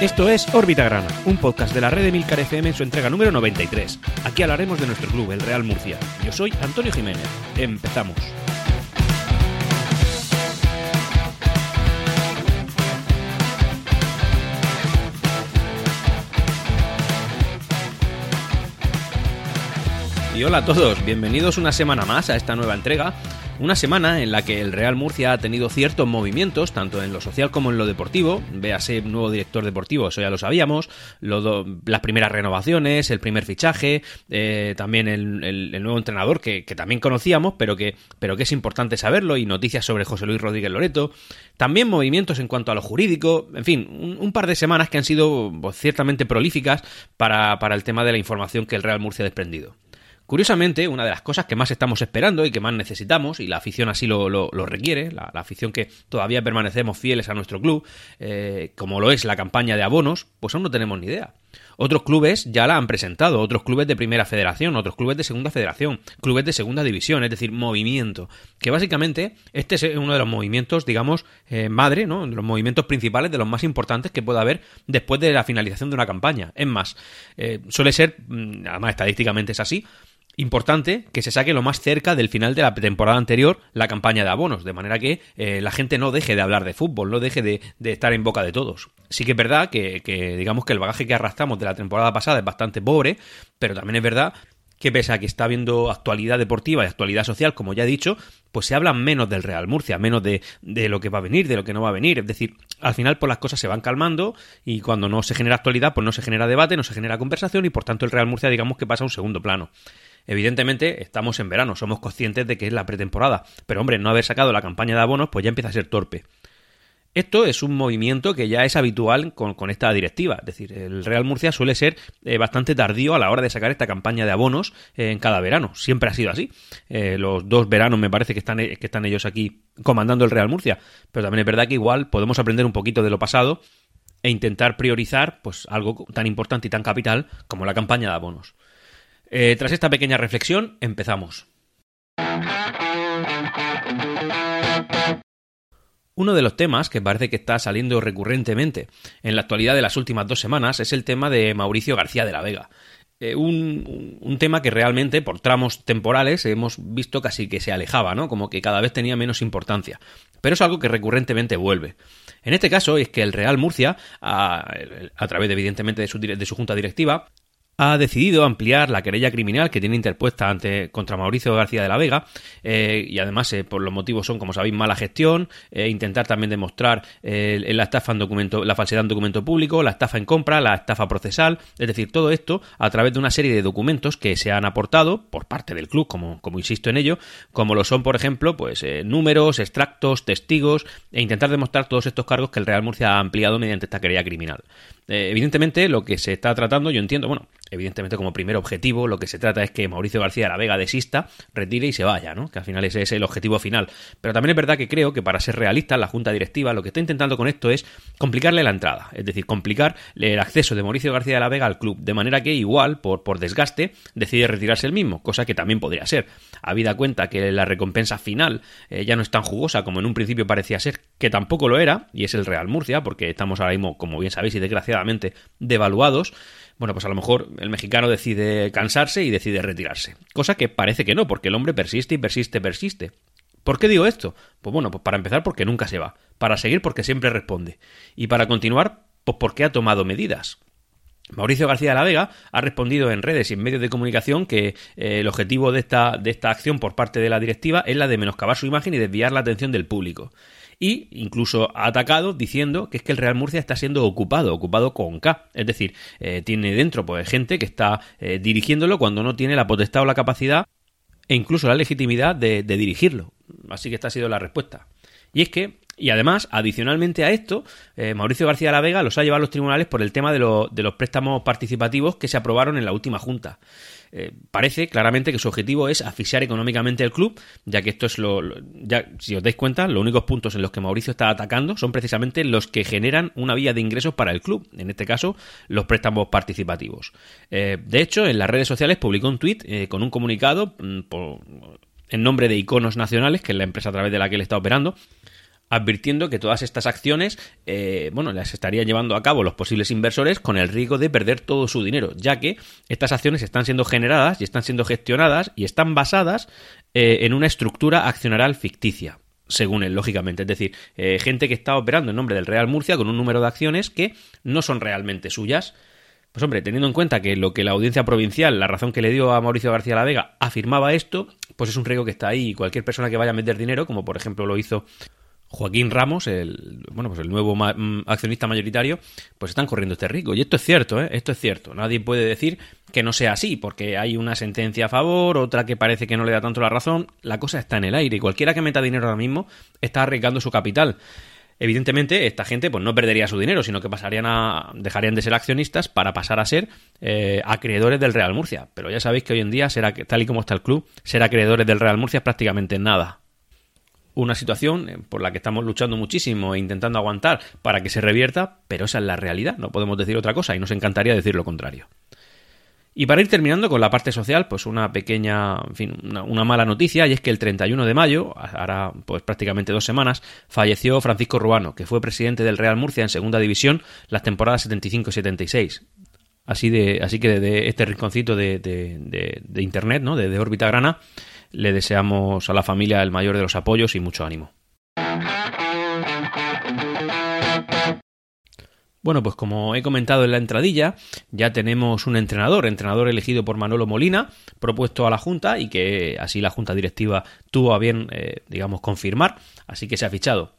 Esto es Órbita Grana, un podcast de la red de Milcar FM en su entrega número 93. Aquí hablaremos de nuestro club, el Real Murcia. Yo soy Antonio Jiménez. Empezamos. Y hola a todos, bienvenidos una semana más a esta nueva entrega una semana en la que el Real Murcia ha tenido ciertos movimientos, tanto en lo social como en lo deportivo. Véase nuevo director deportivo, eso ya lo sabíamos. las primeras renovaciones, el primer fichaje, eh, también el, nuevo entrenador que, también conocíamos, pero que, pero que es importante saberlo, y noticias sobre José Luis Rodríguez Loreto. También movimientos en cuanto a lo jurídico. En fin, un, par de semanas que han sido pues, ciertamente prolíficas para, para el tema de la información que el Real Murcia ha desprendido. Curiosamente, una de las cosas que más estamos esperando y que más necesitamos, y la afición así lo, requiere, la, afición que todavía permanecemos fieles a nuestro club, eh, como lo es la campaña de abonos, pues aún no tenemos ni idea. Otros clubes ya la han presentado, otros clubes de primera federación, otros clubes de segunda federación, clubes de segunda división, es decir, movimiento. Que básicamente este es uno de los movimientos, digamos, eh, madre, ¿no? De los movimientos principales, de los más importantes que pueda haber después de la finalización de una campaña. Es más, eh, suele ser, mm, además estadísticamente es así, importante que se saque lo más cerca del final de la temporada anterior la campaña de abonos, de manera que eh, la gente no deje de hablar de fútbol, no deje de, estar en boca de todos. Sí que es verdad que, digamos que el bagaje que arrastramos de la temporada pasada es bastante pobre, pero también es verdad que pese a que está habiendo actualidad deportiva y actualidad social, como ya he dicho, pues se habla menos del Real Murcia, menos de, de, lo que va a venir, de lo que no va a venir. Es decir, al final pues las cosas se van calmando y cuando no se genera actualidad, pues no se genera debate, no se genera conversación y por tanto el Real Murcia digamos que pasa a un segundo plano. Evidentemente, estamos en verano, somos conscientes de que es la pretemporada, pero hombre, no haber sacado la campaña de abonos, pues ya empieza a ser torpe. Esto es un movimiento que ya es habitual con, esta directiva, es decir, el Real Murcia suele ser eh, bastante tardío a la hora de sacar esta campaña de abonos eh, en cada verano, siempre ha sido así. Eh, los dos veranos me parece que están, que están ellos aquí comandando el Real Murcia, pero también es verdad que igual podemos aprender un poquito de lo pasado e intentar priorizar pues algo tan importante y tan capital como la campaña de abonos. Eh, tras esta pequeña reflexión, empezamos. Uno de los temas que parece que está saliendo recurrentemente en la actualidad de las últimas dos semanas es el tema de Mauricio García de la Vega. Eh, un, tema que realmente por tramos temporales hemos visto casi que se alejaba, ¿no? Como que cada vez tenía menos importancia. Pero es algo que recurrentemente vuelve. En este caso es que el Real Murcia, a, través evidentemente de de su junta directiva, ha decidido ampliar la querella criminal que tiene interpuesta ante contra Mauricio García de la Vega eh, y además eh, por los motivos son como sabéis mala gestión eh, intentar también demostrar la estafa en documento la falsedad en documento público la estafa en compra la estafa procesal es decir todo esto a través de una serie de documentos que se han aportado por parte del club como como insisto en ello como lo son por ejemplo pues números extractos testigos e intentar demostrar todos estos cargos que el Real Murcia ha ampliado mediante esta querella criminal. Evidentemente lo que se está tratando yo entiendo bueno evidentemente como primer objetivo lo que se trata es que Mauricio García de la Vega desista, retire y se vaya, ¿no? Que al final ese es el objetivo final. Pero también es verdad que creo que para ser realista, la Junta Directiva lo que está intentando con esto es complicarle la entrada, es decir, complicar el acceso de Mauricio García de la Vega al club, de manera que igual, por, por desgaste, decide retirarse el mismo, cosa que también podría ser. Habida cuenta que la recompensa final eh, ya no es tan jugosa como en un principio parecía ser, que tampoco lo era, y es el Real Murcia, porque estamos ahora mismo, como bien sabéis y desgraciadamente, devaluados, bueno, pues a lo mejor el mexicano decide cansarse y decide retirarse. Cosa que parece que no, porque el hombre persiste y persiste, persiste. ¿Por qué digo esto? Pues bueno, pues para empezar porque nunca se va, para seguir porque siempre responde, y para continuar, pues porque ha tomado medidas. Mauricio García de la Vega ha respondido en redes y en medios de comunicación que eh, el objetivo de esta, de esta acción por parte de la directiva es la de menoscabar su imagen y desviar la atención del público y incluso ha atacado diciendo que es que el Real Murcia está siendo ocupado, ocupado con K, es decir, eh, tiene dentro pues gente que está eh, dirigiéndolo cuando no tiene la potestad o la capacidad e incluso la legitimidad de, dirigirlo. Así que esta ha sido la respuesta. Y es que y además, adicionalmente a esto, eh, Mauricio García de la Vega los ha llevado a los tribunales por el tema de, de, los préstamos participativos que se aprobaron en la última junta. Eh, parece claramente que su objetivo es asfixiar económicamente el club, ya que esto es lo, ya si os dais cuenta, los únicos puntos en los que Mauricio está atacando son precisamente los que generan una vía de ingresos para el club, en este caso los préstamos participativos. Eh, de hecho, en las redes sociales publicó un tuit eh, con un comunicado mm, en nombre de Iconos Nacionales, que es la empresa a través de la que él está operando, advirtiendo que todas estas acciones, eh, bueno, las estarían llevando a cabo los posibles inversores con el riesgo de perder todo su dinero, ya que estas acciones están siendo generadas y están siendo gestionadas y están basadas eh, en una estructura accionaral ficticia según él, lógicamente. Es decir, eh, gente que está operando en nombre del Real Murcia con un número de acciones que no son realmente suyas. Pues hombre, teniendo en cuenta que lo que la audiencia provincial, la razón que le dio a Mauricio García La Vega, afirmaba esto, pues es un riesgo que está ahí y cualquier persona que vaya a meter dinero, como por ejemplo lo hizo Joaquín Ramos, el, bueno, pues el nuevo mm, accionista mayoritario, pues están corriendo este riesgo. Y esto es cierto, ¿eh? esto es cierto. Nadie puede decir que no sea así, porque hay una sentencia a favor, otra que parece que no le da tanto la razón. La cosa está en el aire y cualquiera que meta dinero ahora mismo está arriesgando su capital. Evidentemente, esta gente pues no perdería su dinero, sino que pasarían a dejarían de ser accionistas para pasar a ser eh, acreedores del Real Murcia. Pero ya sabéis que hoy en día, será, tal y como está el club, ser acreedores del Real Murcia es prácticamente nada una situación eh, por la que estamos luchando muchísimo e intentando aguantar para que se revierta, pero esa es la realidad, no podemos decir otra cosa y nos encantaría decir lo contrario. Y para ir terminando con la parte social, pues una pequeña, en fin, una, mala noticia, y es que el 31 de mayo, ahora pues prácticamente dos semanas, falleció Francisco Ruano, que fue presidente del Real Murcia en segunda división las temporadas 75 y 76. Así, de, así que de, este rinconcito de, de, internet, ¿no? de órbita grana, le deseamos a la familia el mayor de los apoyos y mucho ánimo. Bueno, pues como he comentado en la entradilla, ya tenemos un entrenador, entrenador elegido por Manolo Molina, propuesto a la Junta y que así la Junta Directiva tuvo a bien, eh, digamos, confirmar, así que se ha fichado.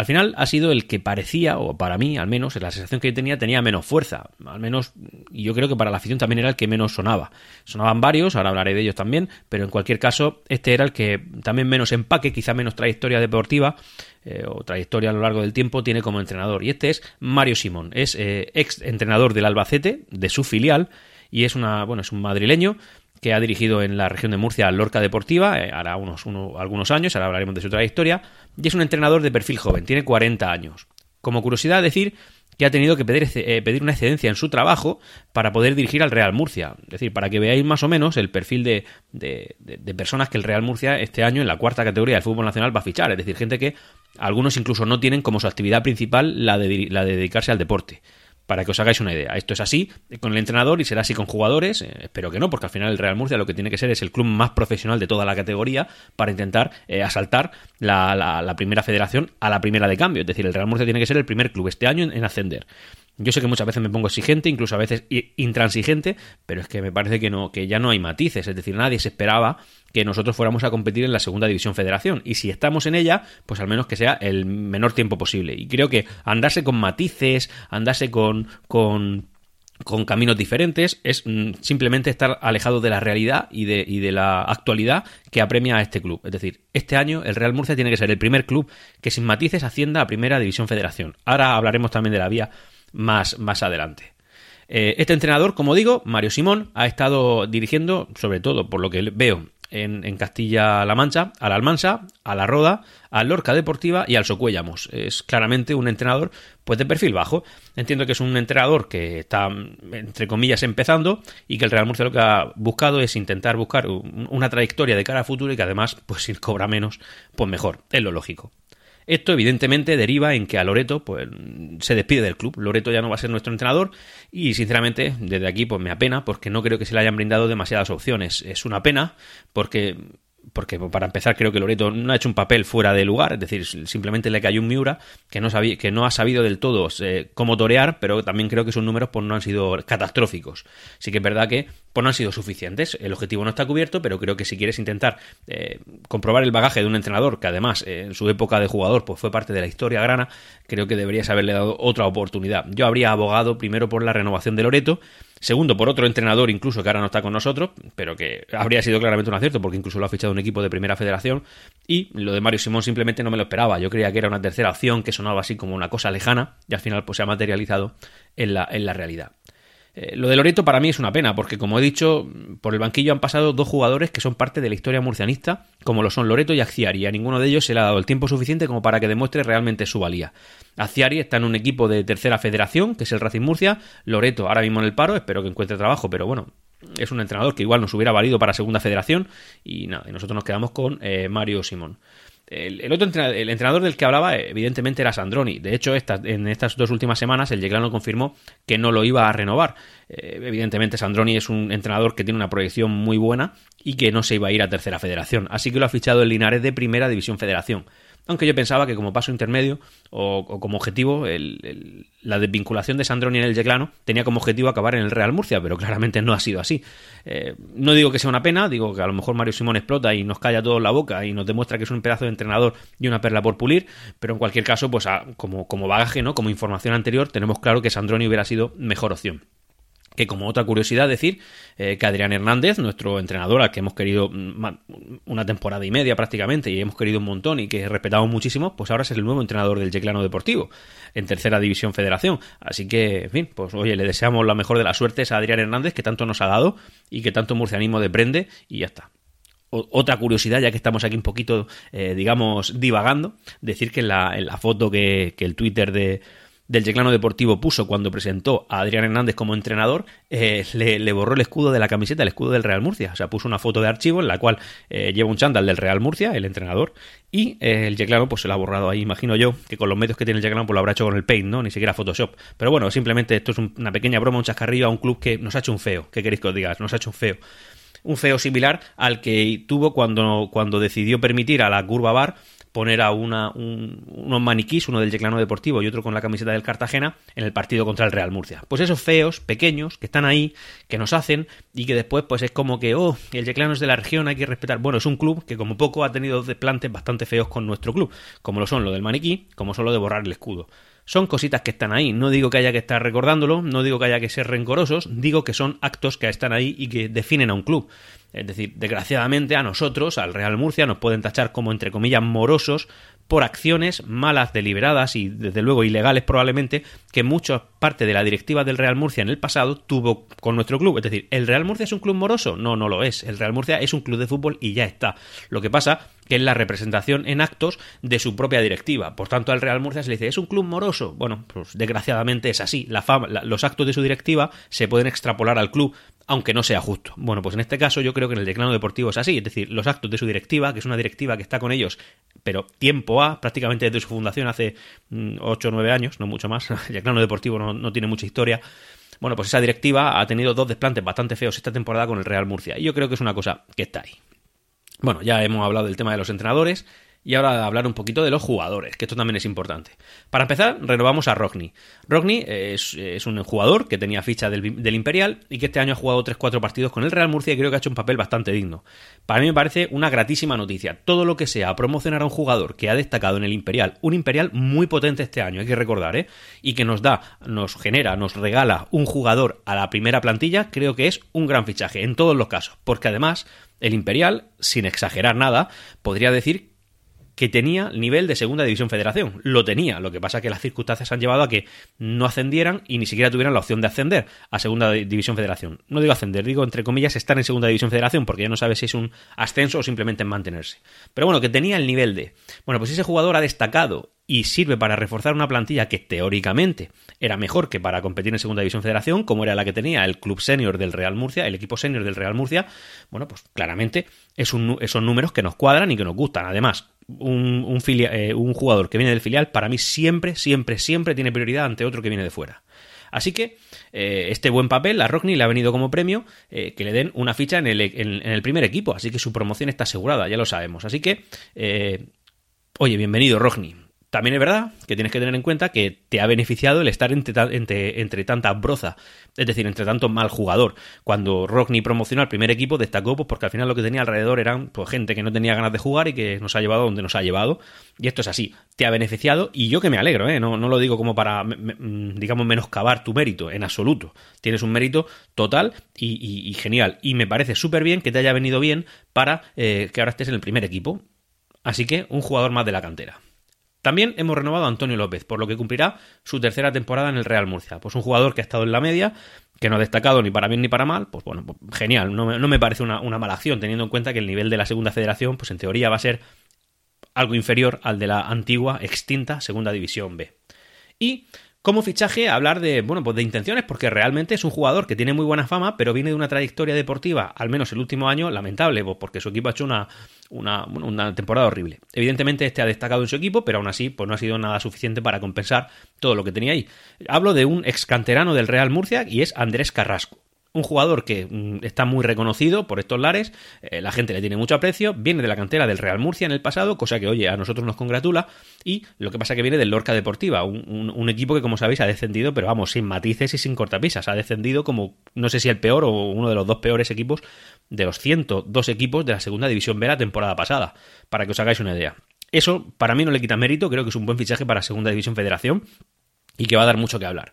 Al final ha sido el que parecía, o para mí al menos, la sensación que yo tenía tenía menos fuerza. Al menos, y yo creo que para la afición también era el que menos sonaba. Sonaban varios, ahora hablaré de ellos también, pero en cualquier caso, este era el que también menos empaque, quizá menos trayectoria deportiva eh, o trayectoria a lo largo del tiempo tiene como entrenador. Y este es Mario Simón, es eh, ex entrenador del Albacete, de su filial, y es una, bueno, es un madrileño que ha dirigido en la región de Murcia Lorca Deportiva, eh, hará unos, algunos años, ahora hablaremos de su trayectoria, y es un entrenador de perfil joven, tiene 40 años. Como curiosidad decir que ha tenido que pedir, eh, pedir, una excedencia en su trabajo para poder dirigir al Real Murcia. Es decir, para que veáis más o menos el perfil de, de, personas que el Real Murcia este año en la cuarta categoría del fútbol nacional va a fichar. Es decir, gente que algunos incluso no tienen como su actividad principal la de, la de dedicarse al deporte para que os hagáis una idea. Esto es así con el entrenador y será así con jugadores. Eh, espero que no, porque al final el Real Murcia lo que tiene que ser es el club más profesional de toda la categoría para intentar eh, asaltar la, primera federación a la primera de cambio. Es decir, el Real Murcia tiene que ser el primer club este año en ascender. Yo sé que muchas veces me pongo exigente, incluso a veces intransigente, pero es que me parece que no, que ya no hay matices, es decir, nadie se esperaba que nosotros fuéramos a competir en la segunda división federación. Y si estamos en ella, pues al menos que sea el menor tiempo posible. Y creo que andarse con matices, andarse con, con caminos diferentes, es mm, simplemente estar alejado de la realidad y de, y de, la actualidad que apremia a este club. Es decir, este año el Real Murcia tiene que ser el primer club que sin matices ascienda a Primera División Federación. Ahora hablaremos también de la vía más, más adelante. Eh, este entrenador, como digo, Mario Simón, ha estado dirigiendo, sobre todo por lo que veo en, Castilla-La Mancha, al Almansa, a la Roda, al Lorca Deportiva y al Socuellamos. Es claramente un entrenador pues de perfil bajo. Entiendo que es un entrenador que está, entre comillas, empezando y que el Real Murcia lo que ha buscado es intentar buscar una trayectoria de cara a futuro y que además, pues si cobra menos, pues mejor. Es lo lógico. Esto evidentemente deriva en que a Loreto pues, se despide del club. Loreto ya no va a ser nuestro entrenador y sinceramente desde aquí pues me apena porque no creo que se le hayan brindado demasiadas opciones. Es una pena porque porque para empezar creo que Loreto no ha hecho un papel fuera de lugar, es decir, simplemente le cayó un Miura que no, que no ha sabido del todo eh, cómo torear, pero también creo que sus números pues, no han sido catastróficos. Sí que es verdad que pues, no han sido suficientes, el objetivo no está cubierto, pero creo que si quieres intentar eh, comprobar el bagaje de un entrenador que además eh, en su época de jugador pues, fue parte de la historia grana, creo que deberías haberle dado otra oportunidad. Yo habría abogado primero por la renovación de Loreto, Segundo, por otro entrenador, incluso que ahora no está con nosotros, pero que habría sido claramente un acierto, porque incluso lo ha fichado un equipo de primera federación. Y lo de Mario Simón simplemente no me lo esperaba. Yo creía que era una tercera opción, que sonaba así como una cosa lejana, y al final pues se ha materializado en la, en la realidad. Eh, lo de Loreto para mí es una pena, porque como he dicho, por el banquillo han pasado dos jugadores que son parte de la historia murcianista, como lo son Loreto y Acciari, y a ninguno de ellos se le ha dado el tiempo suficiente como para que demuestre realmente su valía. Acciari está en un equipo de tercera federación, que es el Racing Murcia, Loreto ahora mismo en el paro, espero que encuentre trabajo, pero bueno, es un entrenador que igual nos hubiera valido para segunda federación, y nada, y nosotros nos quedamos con eh, Mario Simón. El, otro entrenador, el entrenador del que hablaba, evidentemente, era Sandroni. De hecho, en estas dos últimas semanas, el Yeclano confirmó que no lo iba a renovar. Eh, evidentemente, Sandroni es un entrenador que tiene una proyección muy buena y que no se iba a ir a tercera federación. Así que lo ha fichado el Linares de primera división federación aunque yo pensaba que como paso intermedio o, como objetivo la desvinculación de Sandroni en el Yeclano tenía como objetivo acabar en el Real Murcia, pero claramente no ha sido así. Eh, no digo que sea una pena, digo que a lo mejor Mario Simón explota y nos calla todo la boca y nos demuestra que es un pedazo de entrenador y una perla por pulir, pero en cualquier caso, pues como, como bagaje, ¿no? como información anterior, tenemos claro que Sandroni hubiera sido mejor opción que como otra curiosidad decir eh, que Adrián Hernández, nuestro entrenador al que hemos querido mm, una temporada y media prácticamente y hemos querido un montón y que respetamos muchísimo, pues ahora es el nuevo entrenador del Yeclano Deportivo en tercera división federación. Así que, en fin, pues oye, le deseamos la mejor de las suertes a Adrián Hernández que tanto nos ha dado y que tanto murcianismo deprende y ya está otra curiosidad, ya que estamos aquí un poquito, eh, digamos, divagando, decir que en la, en la foto que, que el Twitter de, del Yeclano Deportivo puso cuando presentó a Adrián Hernández como entrenador, eh, le, borró el escudo de la camiseta, el escudo del Real Murcia. O sea, puso una foto de archivo en la cual eh, lleva un chándal del Real Murcia, el entrenador, y eh, el Yeclano pues se lo ha borrado ahí. Imagino yo que con los medios que tiene el Yeclano pues lo habrá hecho con el Paint, ¿no? Ni siquiera Photoshop. Pero bueno, simplemente esto es una pequeña broma, un chascarrillo a un club que nos ha hecho un feo. ¿Qué queréis que os diga? Nos ha hecho un feo. Un feo similar al que tuvo cuando, cuando decidió permitir a la Curva Bar poner a una, unos maniquís, uno del Yeclano Deportivo y otro con la camiseta del Cartagena, en el partido contra el Real Murcia. Pues esos feos, pequeños, que están ahí, que nos hacen y que después pues es como que, oh, el Yeclano es de la región, hay que respetar. Bueno, es un club que como poco ha tenido desplantes bastante feos con nuestro club, como lo son lo del maniquí, como son lo de borrar el escudo. Son cositas que están ahí, no digo que haya que estar recordándolo, no digo que haya que ser rencorosos, digo que son actos que están ahí y que definen a un club. Es decir, desgraciadamente a nosotros, al Real Murcia, nos pueden tachar como, entre comillas, morosos por acciones malas, deliberadas y desde luego ilegales probablemente que mucha parte de la directiva del Real Murcia en el pasado tuvo con nuestro club. Es decir, ¿el Real Murcia es un club moroso? No, no lo es. El Real Murcia es un club de fútbol y ya está. Lo que pasa que es la representación en actos de su propia directiva. Por tanto, al Real Murcia se le dice, ¿es un club moroso? Bueno, pues desgraciadamente es así. Los actos de su directiva se pueden extrapolar al club aunque no sea justo. Bueno, pues en este caso yo creo que en el declano deportivo es así, es decir, los actos de su directiva, que es una directiva que está con ellos, pero tiempo A, prácticamente desde su fundación hace 8 o 9 años, no mucho más, el declano deportivo no, tiene mucha historia, bueno, pues esa directiva ha tenido dos desplantes bastante feos esta temporada con el Real Murcia, y yo creo que es una cosa que está ahí. Bueno, ya hemos hablado del tema de los entrenadores, y ahora hablar un poquito de los jugadores, que esto también es importante. Para empezar, renovamos a Rockney. Rockney es, un jugador que tenía ficha del, Imperial y que este año ha jugado 3-4 partidos con el Real Murcia y creo que ha hecho un papel bastante digno. Para mí me parece una gratísima noticia. Todo lo que sea promocionar a un jugador que ha destacado en el Imperial, un Imperial muy potente este año, hay que recordar, ¿eh? Y que nos da, nos genera, nos regala un jugador a la primera plantilla, creo que es un gran fichaje en todos los casos. Porque además, el Imperial, sin exagerar nada, podría decir que tenía nivel de segunda división federación. Lo tenía, lo que pasa es que las circunstancias han llevado a que no ascendieran y ni siquiera tuvieran la opción de ascender a segunda división federación. No digo ascender, digo entre comillas estar en segunda división federación porque ya no sabe si es un ascenso o simplemente en mantenerse. Pero bueno, que tenía el nivel de... Bueno, pues ese jugador ha destacado y sirve para reforzar una plantilla que teóricamente era mejor que para competir en Segunda División Federación, como era la que tenía el club senior del Real Murcia, el equipo senior del Real Murcia, bueno, pues claramente es un, son números que nos cuadran y que nos gustan. Además, un, un, eh, un jugador que viene del filial, para mí siempre, siempre, siempre tiene prioridad ante otro que viene de fuera. Así que eh, este buen papel a Rockney le ha venido como premio eh, que le den una ficha en el, en el, primer equipo, así que su promoción está asegurada, ya lo sabemos. Así que, oye, bienvenido Rockney. También es verdad que tienes que tener en cuenta que te ha beneficiado el estar entre, entre, tanta broza, es decir, entre tanto mal jugador. Cuando Rockney promocionó al primer equipo, destacó pues, porque al final lo que tenía alrededor eran pues, gente que no tenía ganas de jugar y que nos ha llevado donde nos ha llevado. Y esto es así, te ha beneficiado y yo que me alegro, ¿eh? no, no lo digo como para, digamos, menoscabar tu mérito, en absoluto. Tienes un mérito total y, genial. Y me parece súper bien que te haya venido bien para eh, que ahora estés en el primer equipo. Así que un jugador más de la cantera. También hemos renovado a Antonio López, por lo que cumplirá su tercera temporada en el Real Murcia. Pues un jugador que ha estado en la media, que no ha destacado ni para bien ni para mal, pues bueno, pues genial, no me, parece una, mala acción, teniendo en cuenta que el nivel de la segunda federación, pues en teoría va a ser algo inferior al de la antigua, extinta Segunda División B. Y como fichaje hablar de, bueno, pues de intenciones, porque realmente es un jugador que tiene muy buena fama, pero viene de una trayectoria deportiva, al menos el último año, lamentable, pues porque su equipo ha hecho una, una, una, temporada horrible. Evidentemente este ha destacado en su equipo, pero aún así pues no ha sido nada suficiente para compensar todo lo que tenía ahí. Hablo de un ex canterano del Real Murcia y es Andrés Carrasco un jugador que mm, está muy reconocido por estos lares, eh, la gente le tiene mucho aprecio, viene de la cantera del Real Murcia en el pasado, cosa que, oye, a nosotros nos congratula, y lo que pasa que viene del Lorca Deportiva, un, equipo que, como sabéis, ha descendido, pero vamos, sin matices y sin cortapisas, ha descendido como, no sé si el peor o uno de los dos peores equipos de los 102 equipos de la segunda división B la temporada pasada, para que os hagáis una idea. Eso, para mí, no le quita mérito, creo que es un buen fichaje para Segunda División Federación y que va a dar mucho que hablar.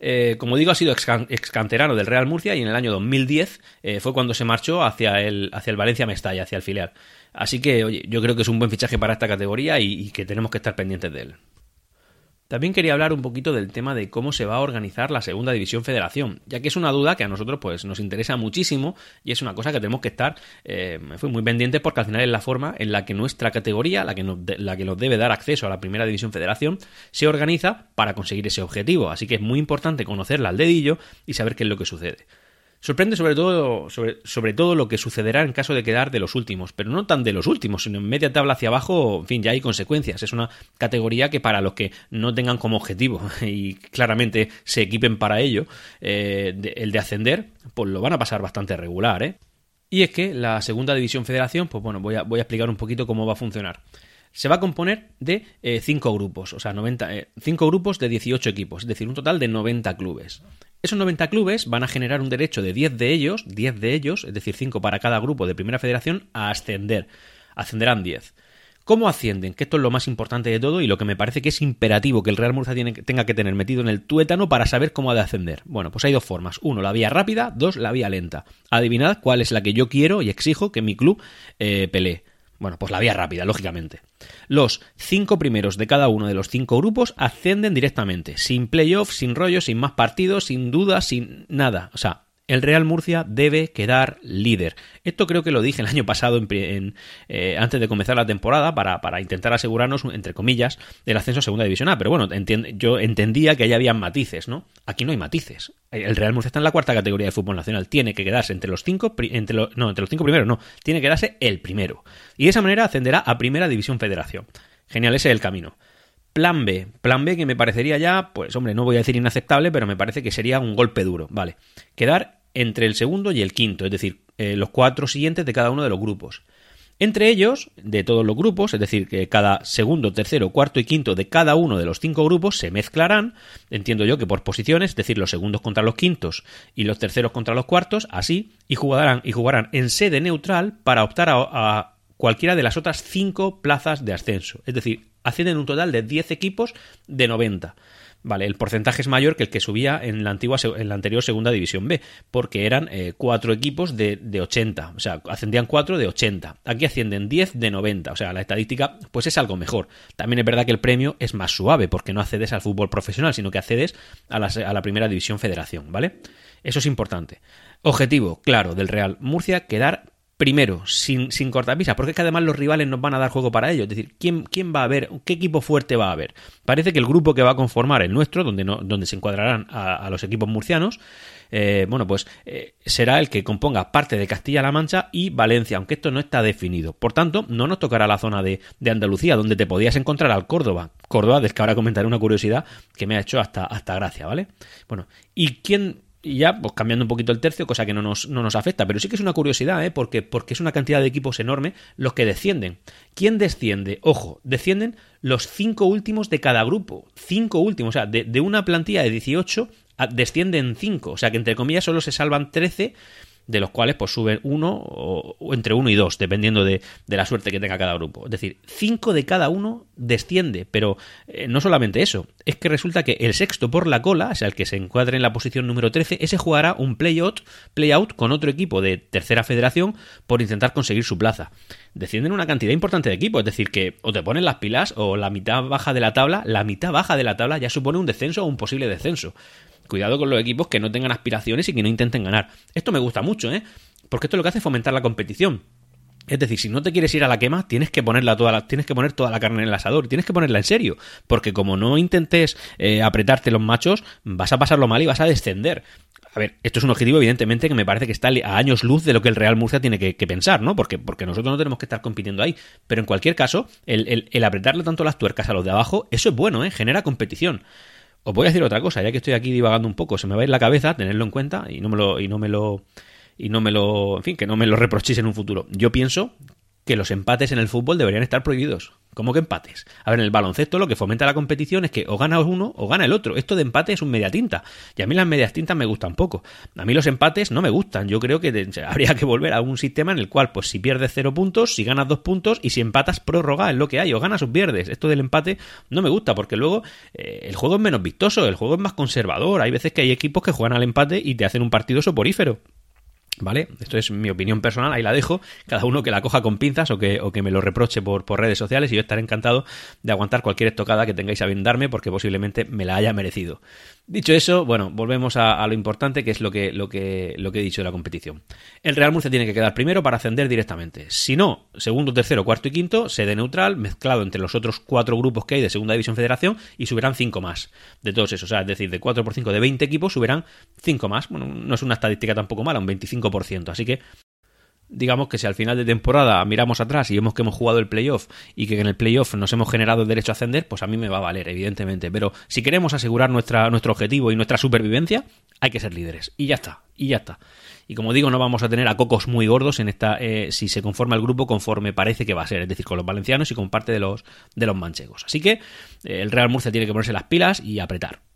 Eh, como digo, ha sido ex, canterano del Real Murcia y en el año 2010 eh, fue cuando se marchó hacia el, hacia el Valencia Mestalla, hacia el filial. Así que, oye, yo creo que es un buen fichaje para esta categoría y que tenemos que estar pendientes de él. También quería hablar un poquito del tema de cómo se va a organizar la Segunda División Federación, ya que es una duda que a nosotros pues nos interesa muchísimo y es una cosa que tenemos que estar eh, muy pendientes porque al final es la forma en la que nuestra categoría, la que, la que nos debe dar acceso a la Primera División Federación, se organiza para conseguir ese objetivo. Así que es muy importante conocerla al dedillo y saber qué es lo que sucede. Sorprende sobre todo, sobre, sobre, todo lo que sucederá en caso de quedar de los últimos, pero no tan de los últimos, sino en media tabla hacia abajo, en fin, ya hay consecuencias. Es una categoría que para los que no tengan como objetivo y claramente se equipen para ello, eh, el de ascender, pues lo van a pasar bastante regular, ¿eh? Y es que la segunda división federación, pues bueno, voy a, voy a explicar un poquito cómo va a funcionar se va a componer de 5 eh, grupos, o sea, 90, 5 eh, grupos de 18 equipos, es decir, un total de 90 clubes. Esos 90 clubes van a generar un derecho de 10 de ellos, 10 de ellos, es decir, 5 para cada grupo de primera federación, a ascender. Ascenderán 10. ¿Cómo ascienden? Que esto es lo más importante de todo y lo que me parece que es imperativo que el Real Murcia tenga que tener metido en el tuétano para saber cómo ha de ascender. Bueno, pues hay dos formas. Uno, la vía rápida. Dos, la vía lenta. Adivinad cuál es la que yo quiero y exijo que mi club eh, pelee. Bueno, pues la vía rápida, lógicamente. Los cinco primeros de cada uno de los cinco grupos ascienden directamente, sin playoff, sin rollo, sin más partidos, sin dudas, sin nada. O sea, el Real Murcia debe quedar líder. Esto creo que lo dije el año pasado, eh, antes de comenzar la temporada, para, intentar asegurarnos, entre comillas, el ascenso a Segunda División A. Pero bueno, yo entendía que allá había matices, ¿no? Aquí no hay matices. El Real Murcia está en la cuarta categoría de fútbol nacional. Tiene que quedarse entre los cinco, entre no, entre los cinco primeros, no. Tiene que quedarse el primero. Y de esa manera ascenderá a Primera División Federación. Genial, ese es el camino. Plan B. Plan B que me parecería ya, pues hombre, no voy a decir inaceptable, pero me parece que sería un golpe duro. Vale. Quedar entre el segundo y el quinto, es decir, eh, los cuatro siguientes de cada uno de los grupos. Entre ellos, de todos los grupos, es decir, que cada segundo, tercero, cuarto y quinto de cada uno de los cinco grupos se mezclarán, entiendo yo que por posiciones, es decir, los segundos contra los quintos y los terceros contra los cuartos, así, y jugarán, y jugarán en sede neutral para optar a, a cualquiera de las otras cinco plazas de ascenso. Es decir, ascienden un total de 10 equipos de 90. Vale, el porcentaje es mayor que el que subía en la antigua en la anterior segunda división B, porque eran eh, cuatro equipos de, de, 80, o sea, ascendían cuatro de 80. Aquí ascienden 10 de 90, o sea, la estadística pues es algo mejor. También es verdad que el premio es más suave, porque no accedes al fútbol profesional, sino que accedes a la, a la primera división federación, ¿vale? Eso es importante. Objetivo, claro, del Real Murcia, quedar primero, sin, sin cortapisas, porque es que además los rivales nos van a dar juego para ello. Es decir, ¿quién, ¿quién va a haber? ¿Qué equipo fuerte va a haber? Parece que el grupo que va a conformar el nuestro, donde, no, donde se encuadrarán a, los equipos murcianos, eh, bueno, pues eh, será el que componga parte de Castilla-La Mancha y Valencia, aunque esto no está definido. Por tanto, no nos tocará la zona de, de Andalucía, donde te podías encontrar al Córdoba. Córdoba, del que ahora comentaré una curiosidad que me ha hecho hasta, hasta gracia, ¿vale? Bueno, ¿y quién y ya, pues cambiando un poquito el tercio, cosa que no nos, no nos afecta, pero sí que es una curiosidad, ¿eh? Porque, porque es una cantidad de equipos enorme los que descienden. ¿Quién desciende? Ojo, descienden los cinco últimos de cada grupo. Cinco últimos, o sea, de, de una plantilla de 18 descienden cinco. O sea, que entre comillas solo se salvan 13 de los cuales pues suben uno o, entre uno y dos, dependiendo de, la suerte que tenga cada grupo. Es decir, cinco de cada uno desciende, pero eh, no solamente eso, es que resulta que el sexto por la cola, o sea, el que se encuadre en la posición número 13, ese jugará un play-out play -out con otro equipo de tercera federación por intentar conseguir su plaza. Descienden una cantidad importante de equipos, es decir, que o te ponen las pilas o la mitad baja de la tabla, la mitad baja de la tabla ya supone un descenso o un posible descenso. Cuidado con los equipos que no tengan aspiraciones y que no intenten ganar. Esto me gusta mucho, ¿eh? Porque esto lo que hace es fomentar la competición. Es decir, si no te quieres ir a la quema, tienes que ponerla toda la, tienes que poner toda la carne en el asador, tienes que ponerla en serio, porque como no intentes eh, apretarte los machos, vas a pasarlo mal y vas a descender. A ver, esto es un objetivo, evidentemente, que me parece que está a años luz de lo que el Real Murcia tiene que, pensar, ¿no? Porque, porque nosotros no tenemos que estar compitiendo ahí. Pero en cualquier caso, el, el apretarle tanto las tuercas a los de abajo, eso es bueno, ¿eh? Genera competición. Os voy a decir otra cosa, ya que estoy aquí divagando un poco, se me va a ir la cabeza, tenerlo en cuenta y no me lo, y no me lo, y no me lo, en fin, que no me lo reprochéis en un futuro. Yo pienso que los empates en el fútbol deberían estar prohibidos. ¿Cómo que empates? A ver, en el baloncesto lo que fomenta la competición es que o gana uno o gana el otro. Esto de empate es un media tinta. Y a mí las medias tintas me gustan poco. A mí los empates no me gustan. Yo creo que habría que volver a un sistema en el cual, pues si pierdes cero puntos, si ganas dos puntos y si empatas, prórroga es lo que hay. O ganas o pierdes. Esto del empate no me gusta porque luego eh, el juego es menos vistoso, el juego es más conservador. Hay veces que hay equipos que juegan al empate y te hacen un partido soporífero. ¿Vale? Esto es mi opinión personal, ahí la dejo. Cada uno que la coja con pinzas o que, o que me lo reproche por, por, redes sociales y yo estaré encantado de aguantar cualquier estocada que tengáis a bien porque posiblemente me la haya merecido. Dicho eso, bueno, volvemos a, lo importante que es lo que, lo, que, lo que he dicho de la competición. El Real Murcia tiene que quedar primero para ascender directamente. Si no, segundo, tercero, cuarto y quinto, sede neutral, mezclado entre los otros cuatro grupos que hay de Segunda División Federación y subirán cinco más de todos esos. O sea, es decir, de 4 por 5 de 20 equipos subirán cinco más. Bueno, no es una estadística tampoco mala, un 25%. Así que digamos que si al final de temporada miramos atrás y vemos que hemos jugado el playoff y que en el playoff nos hemos generado el derecho a ascender, pues a mí me va a valer, evidentemente. Pero si queremos asegurar nuestra, nuestro objetivo y nuestra supervivencia, hay que ser líderes. Y ya está, y ya está. Y como digo, no vamos a tener a cocos muy gordos en esta, eh, si se conforma el grupo conforme parece que va a ser, es decir, con los valencianos y con parte de los, de los manchegos. Así que eh, el Real Murcia tiene que ponerse las pilas y apretar.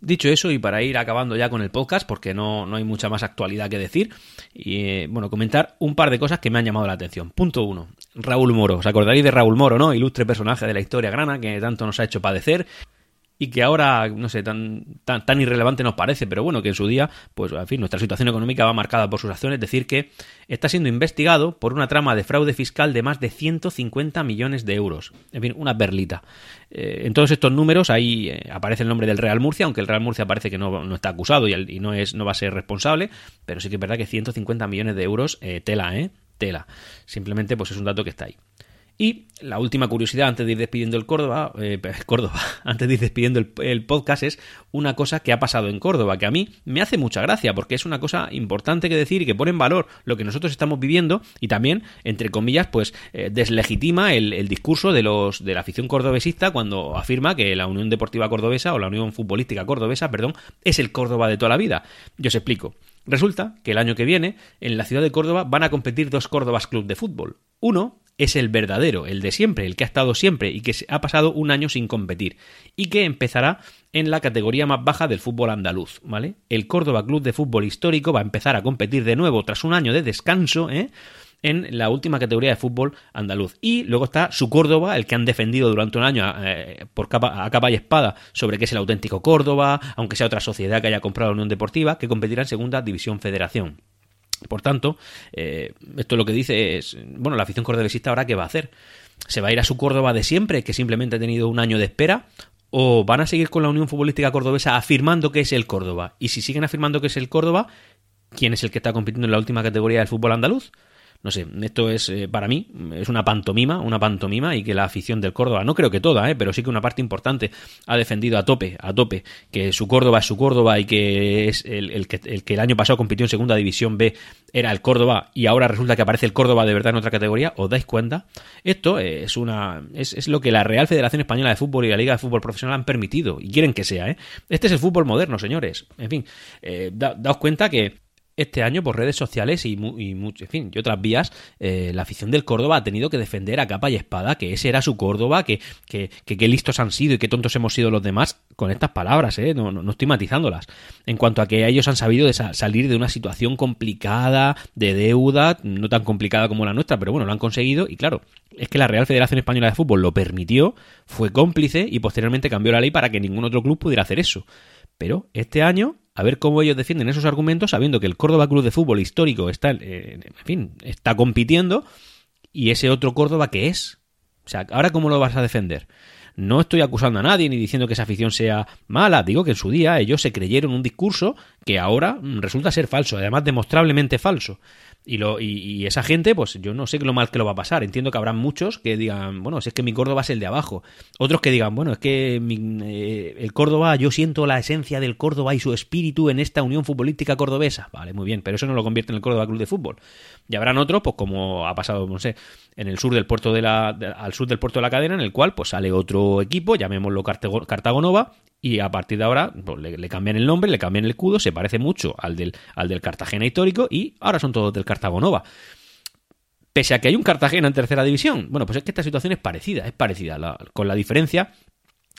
Dicho eso, y para ir acabando ya con el podcast, porque no, no hay mucha más actualidad que decir, y eh, bueno, comentar un par de cosas que me han llamado la atención. Punto uno, Raúl Moro. ¿Os acordaréis de Raúl Moro, no? Ilustre personaje de la historia grana que tanto nos ha hecho padecer y que ahora, no sé, tan, tan, tan, irrelevante nos parece, pero bueno, que en su día, pues, en fin, nuestra situación económica va marcada por sus acciones, es decir, que está siendo investigado por una trama de fraude fiscal de más de 150 millones de euros. En fin, una perlita. Eh, en todos estos números ahí eh, aparece el nombre del Real Murcia, aunque el Real Murcia parece que no, está acusado y, no, es, no va a ser responsable, pero sí que es verdad que 150 millones de euros, eh, tela, ¿eh? Tela. Simplemente, pues es un dato que está ahí. Y la última curiosidad antes de ir despidiendo el Córdoba, eh, Córdoba, antes de ir despidiendo el, podcast es una cosa que ha pasado en Córdoba, que a mí me hace mucha gracia, porque es una cosa importante que decir y que pone en valor lo que nosotros estamos viviendo y también, entre comillas, pues eh, deslegitima el, discurso de los de la afición cordobesista cuando afirma que la Unión Deportiva Cordobesa o la Unión Futbolística Cordobesa, perdón, es el Córdoba de toda la vida. Yo os explico. Resulta que el año que viene en la ciudad de Córdoba van a competir dos Córdobas Club de Fútbol. Uno es el verdadero, el de siempre, el que ha estado siempre y que ha pasado un año sin competir y que empezará en la categoría más baja del fútbol andaluz, ¿vale? El Córdoba Club de Fútbol Histórico va a empezar a competir de nuevo tras un año de descanso, ¿eh? en la última categoría de fútbol andaluz. Y luego está su Córdoba, el que han defendido durante un año eh, por capa, a capa y espada sobre qué es el auténtico Córdoba, aunque sea otra sociedad que haya comprado la Unión Deportiva, que competirá en Segunda División Federación. Por tanto, eh, esto lo que dice es, bueno, la afición cordobesista ahora qué va a hacer. ¿Se va a ir a su Córdoba de siempre, que simplemente ha tenido un año de espera? ¿O van a seguir con la Unión Futbolística Cordobesa afirmando que es el Córdoba? Y si siguen afirmando que es el Córdoba, ¿quién es el que está compitiendo en la última categoría del fútbol andaluz? No sé, esto es eh, para mí es una pantomima, una pantomima y que la afición del Córdoba, no creo que toda, eh, pero sí que una parte importante ha defendido a tope, a tope, que su Córdoba es su Córdoba y que es el, que, el que el año pasado compitió en Segunda División B era el Córdoba y ahora resulta que aparece el Córdoba de verdad en otra categoría, ¿os dais cuenta? Esto es una es, es lo que la Real Federación Española de Fútbol y la Liga de Fútbol Profesional han permitido y quieren que sea, ¿eh? Este es el fútbol moderno, señores. En fin, eh, daos cuenta que este año por redes sociales y, y, en fin, y otras vías, eh, la afición del Córdoba ha tenido que defender a capa y espada que ese era su Córdoba, que, que, listos han sido y qué tontos hemos sido los demás con estas palabras, ¿eh? no, estoy matizándolas. En cuanto a que ellos han sabido salir de una situación complicada, de deuda, no tan complicada como la nuestra, pero bueno, lo han conseguido y claro, es que la Real Federación Española de Fútbol lo permitió, fue cómplice y posteriormente cambió la ley para que ningún otro club pudiera hacer eso. Pero este año a ver cómo ellos defienden esos argumentos sabiendo que el Córdoba Club de Fútbol histórico está, eh, en fin, está compitiendo y ese otro Córdoba que es. O sea, ¿ahora cómo lo vas a defender? No estoy acusando a nadie ni diciendo que esa afición sea mala, digo que en su día ellos se creyeron un discurso que ahora resulta ser falso, además demostrablemente falso. Y, lo, y, esa gente, pues yo no sé lo mal que lo va a pasar. Entiendo que habrá muchos que digan, bueno, si es que mi Córdoba es el de abajo. Otros que digan, bueno, es que eh, el Córdoba, yo siento la esencia del Córdoba y su espíritu en esta unión futbolística cordobesa. Vale, muy bien, pero eso no lo convierte en el Córdoba Club de Fútbol. Y habrán otros, pues como ha pasado, no sé, en el sur del puerto de la, al sur del puerto de la cadena, en el cual pues sale otro equipo, llamémoslo Cartago Nova, y a partir de ahora pues, le, cambian el nombre, le cambian el escudo, se parece mucho al del, al del Cartagena histórico y ahora son todos del Cartago Nova. Pese a que hay un Cartagena en tercera división, bueno, pues es que esta situación es parecida, es parecida, con la diferencia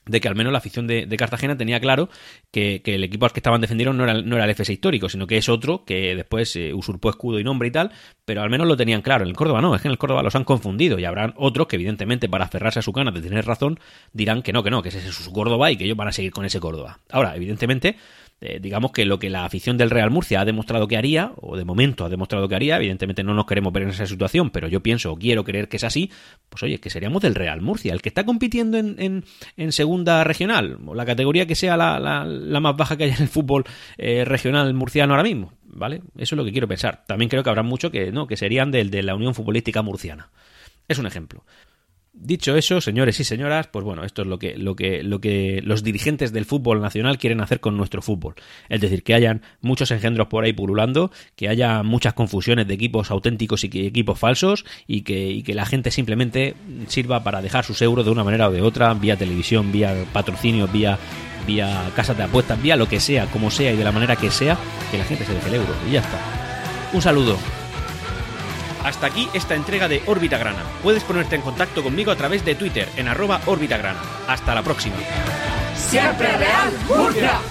de que al menos la afición de, Cartagena tenía claro que, el equipo al que estaban defendiendo no era, no era el FS histórico, sino que es otro que después eh, usurpó escudo y nombre y tal, pero al menos lo tenían claro. En el Córdoba no, es que en el Córdoba los han confundido y habrán otros que evidentemente para aferrarse a su cana de tener razón dirán que no, que no, que ese es su Córdoba y que ellos van a seguir con ese Córdoba. Ahora, evidentemente eh, digamos que lo que la afición del Real Murcia ha demostrado que haría, o de momento ha demostrado que haría, evidentemente no nos queremos ver en esa situación, pero yo pienso o quiero creer que es así, pues oye, que seríamos del Real Murcia, el que está compitiendo en, en, segunda regional, o la categoría que sea la, la, más baja que haya en el fútbol eh, regional murciano ahora mismo, ¿vale? Eso es lo que quiero pensar. También creo que habrá mucho que no, que serían del de la Unión Futbolística Murciana. Es un ejemplo. Dicho eso, señores y señoras, pues bueno, esto es lo que, lo que, lo que los dirigentes del fútbol nacional quieren hacer con nuestro fútbol. Es decir, que hayan muchos engendros por ahí pululando, que haya muchas confusiones de equipos auténticos y equipos falsos, y que, que la gente simplemente sirva para dejar sus euros de una manera o de otra, vía televisión, vía patrocinio, vía vía casas de apuestas, vía lo que sea, como sea y de la manera que sea, que la gente se deje el euro. Y ya está. Un saludo. Hasta aquí esta entrega de Órbita Grana. Puedes ponerte en contacto conmigo a través de Twitter en arroba Órbita Grana. Hasta la próxima. Siempre Real Murcia.